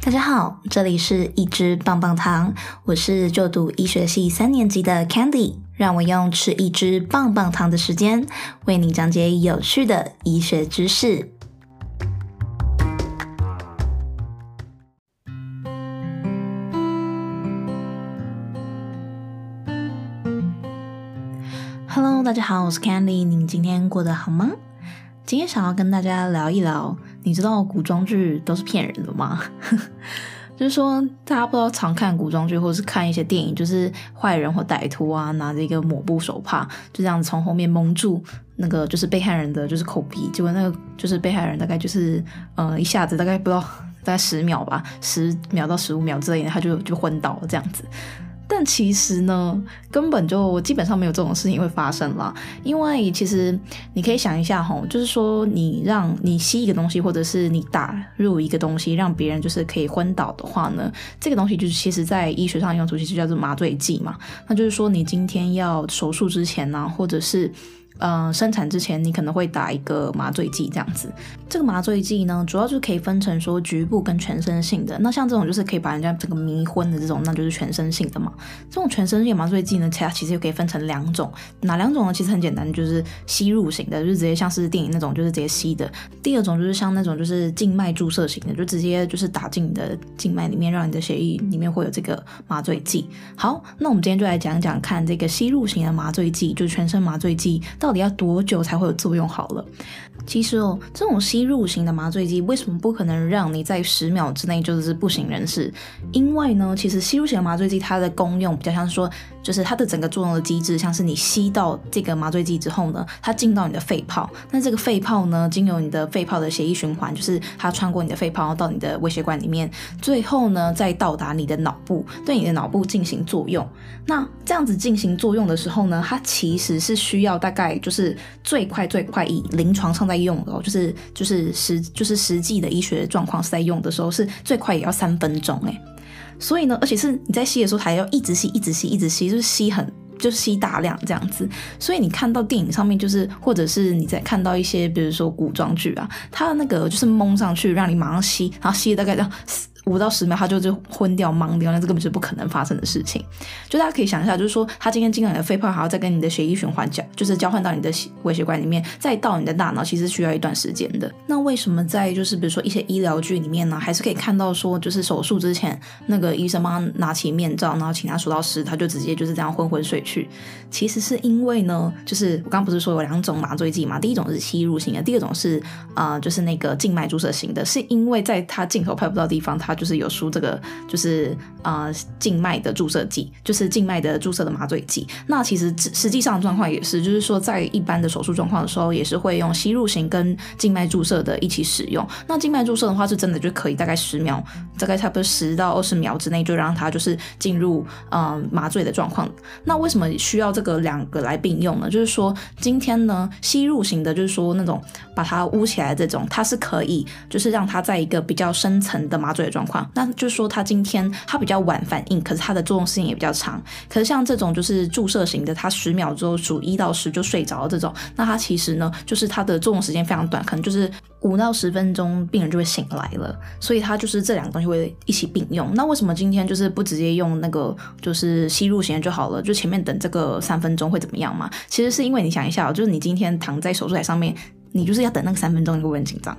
大家好，这里是一支棒棒糖，我是就读医学系三年级的 Candy，让我用吃一支棒棒糖的时间，为你讲解有趣的医学知识。Hello，大家好，我是 Candy，您今天过得好吗？今天想要跟大家聊一聊，你知道古装剧都是骗人的吗？就是说，大家不知道常看古装剧，或者是看一些电影，就是坏人或歹徒啊，拿着一个抹布手帕，就这样从后面蒙住那个就是被害人的就是口鼻，结果那个就是被害人大概就是呃一下子大概不知道大概十秒吧，十秒到十五秒之类的，他就就昏倒了这样子。但其实呢，根本就基本上没有这种事情会发生啦。因为其实你可以想一下吼，就是说你让你吸一个东西，或者是你打入一个东西，让别人就是可以昏倒的话呢，这个东西就是其实在医学上用途其实叫做麻醉剂嘛。那就是说你今天要手术之前呢，或者是。呃，生产之前你可能会打一个麻醉剂，这样子。这个麻醉剂呢，主要就可以分成说局部跟全身性的。那像这种就是可以把人家整个迷昏的这种，那就是全身性的嘛。这种全身性麻醉剂呢，它其实又可以分成两种。哪两种呢？其实很简单，就是吸入型的，就是直接像是电影那种，就是直接吸的。第二种就是像那种就是静脉注射型的，就直接就是打进你的静脉里面，让你的血液里面会有这个麻醉剂。好，那我们今天就来讲讲看这个吸入型的麻醉剂，就是全身麻醉剂。到到底要多久才会有作用？好了，其实哦，这种吸入型的麻醉剂为什么不可能让你在十秒之内就是不省人事？因为呢，其实吸入型麻醉剂它的功用比较像说，就是它的整个作用的机制，像是你吸到这个麻醉剂之后呢，它进到你的肺泡，那这个肺泡呢，经由你的肺泡的血液循环，就是它穿过你的肺泡到你的微血管里面，最后呢再到达你的脑部，对你的脑部进行作用。那这样子进行作用的时候呢，它其实是需要大概就是最快最快以临床上在用的哦，就是就是实就是实际的医学状况是在用的时候，是最快也要三分钟诶。所以呢，而且是你在吸的时候还要一直吸一直吸一直吸，就是吸很就是吸大量这样子。所以你看到电影上面就是或者是你在看到一些比如说古装剧啊，它的那个就是蒙上去让你马上吸，然后吸大概这样。五到十秒，他就就昏掉、懵掉，那这根本是不可能发生的事情。就大家可以想一下，就是说，他今天进到你的肺泡，还要再跟你的血液循环交，就是交换到你的微血管里面，再到你的大脑，其实需要一段时间的。那为什么在就是比如说一些医疗剧里面呢，还是可以看到说，就是手术之前那个医生帮他拿起面罩，然后请他数到十，他就直接就是这样昏昏睡去。其实是因为呢，就是我刚不是说有两种麻醉剂嘛，第一种是吸入型的，第二种是啊、就是那个静脉注射型的，是因为在他镜头拍不到地方，他就是有输这个就是呃静脉的注射剂，就是静脉的注射的麻醉剂。那其实实际上状况也是，就是说在一般的手术状况的时候，也是会用吸入型跟静脉注射的一起使用。那静脉注射的话，是真的就可以大概十秒，大概差不多十到二十秒之内就让它就是进入呃麻醉的状况。那为什么需要这个两个来并用呢？就是说今天呢吸入型的，就是说那种把它捂起来这种，它是可以就是让它在一个比较深层的麻醉的状况。那就是说，它今天它比较晚反应，可是它的作用时间也比较长。可是像这种就是注射型的，它十秒之后数一到十就睡着这种，那它其实呢，就是它的作用时间非常短，可能就是五到十分钟，病人就会醒来了。所以他就是这两个东西会一起并用。那为什么今天就是不直接用那个就是吸入型就好了？就前面等这个三分钟会怎么样嘛？其实是因为你想一下，就是你今天躺在手术台上面。你就是要等那个三分钟，你会不会很紧张？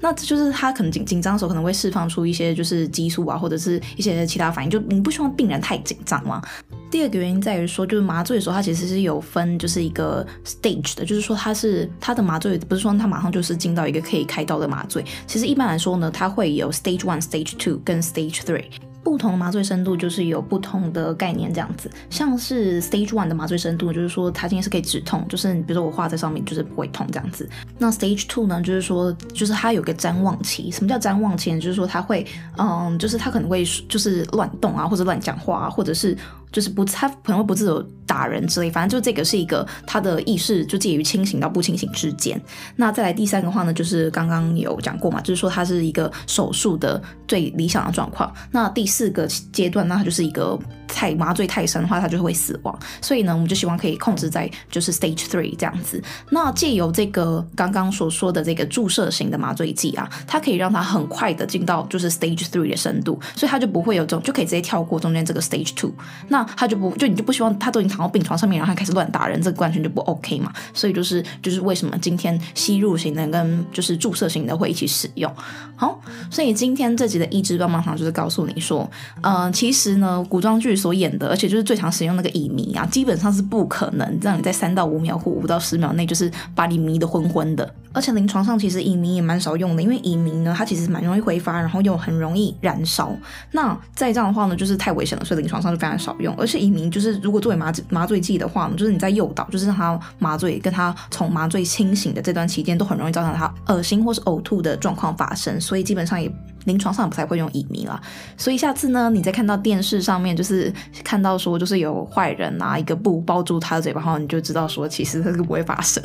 那这就是他可能紧紧张的时候，可能会释放出一些就是激素啊，或者是一些其他反应。就你不希望病人太紧张嘛。第二个原因在于说，就是麻醉的时候，它其实是有分就是一个 stage 的，就是说它是它的麻醉不是说它马上就是进到一个可以开刀的麻醉。其实一般来说呢，它会有 stage one、stage two 跟 stage three。不同的麻醉深度就是有不同的概念，这样子，像是 Stage One 的麻醉深度，就是说它今天是可以止痛，就是比如说我画在上面就是不会痛这样子。那 Stage Two 呢，就是说就是它有个瞻望期。什么叫瞻望期呢？就是说它会，嗯，就是它可能会就是乱动啊，或者乱讲话啊，或者是就是不，它可能会不自由。打人之类，反正就这个是一个他的意识就介于清醒到不清醒之间。那再来第三个话呢，就是刚刚有讲过嘛，就是说他是一个手术的最理想的状况。那第四个阶段，那他就是一个太麻醉太深的话，他就会死亡。所以呢，我们就希望可以控制在就是 stage three 这样子。那借由这个刚刚所说的这个注射型的麻醉剂啊，它可以让他很快的进到就是 stage three 的深度，所以他就不会有这种就可以直接跳过中间这个 stage two。那他就不就你就不希望他都已经躺到病床上面，然后他开始乱打人，这个完全就不 OK 嘛。所以就是就是为什么今天吸入型的跟就是注射型的会一起使用。好，所以今天这集的一支棒棒糖就是告诉你说，嗯、呃，其实呢，古装剧所演的，而且就是最常使用那个乙醚啊，基本上是不可能让你在三到五秒或五到十秒内就是把你迷得昏昏的。而且临床上其实乙醚也蛮少用的，因为乙醚呢，它其实蛮容易挥发，然后又很容易燃烧。那再这样的话呢，就是太危险了，所以临床上就非常少用。而且乙醚就是如果作为麻醉麻醉剂的话呢，就是你在诱导，就是让他麻醉，跟他从麻醉清醒的这段期间，都很容易造成他恶心或是呕吐的状况发生，所以基本上也。临床上不太会用乙醚啦，所以下次呢，你再看到电视上面就是看到说就是有坏人拿一个布包住他的嘴巴，然后你就知道说其实这个不会发生。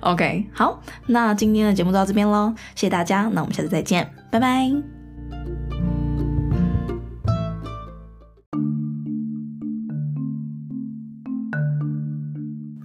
OK，好，那今天的节目就到这边喽，谢谢大家，那我们下次再见，拜拜。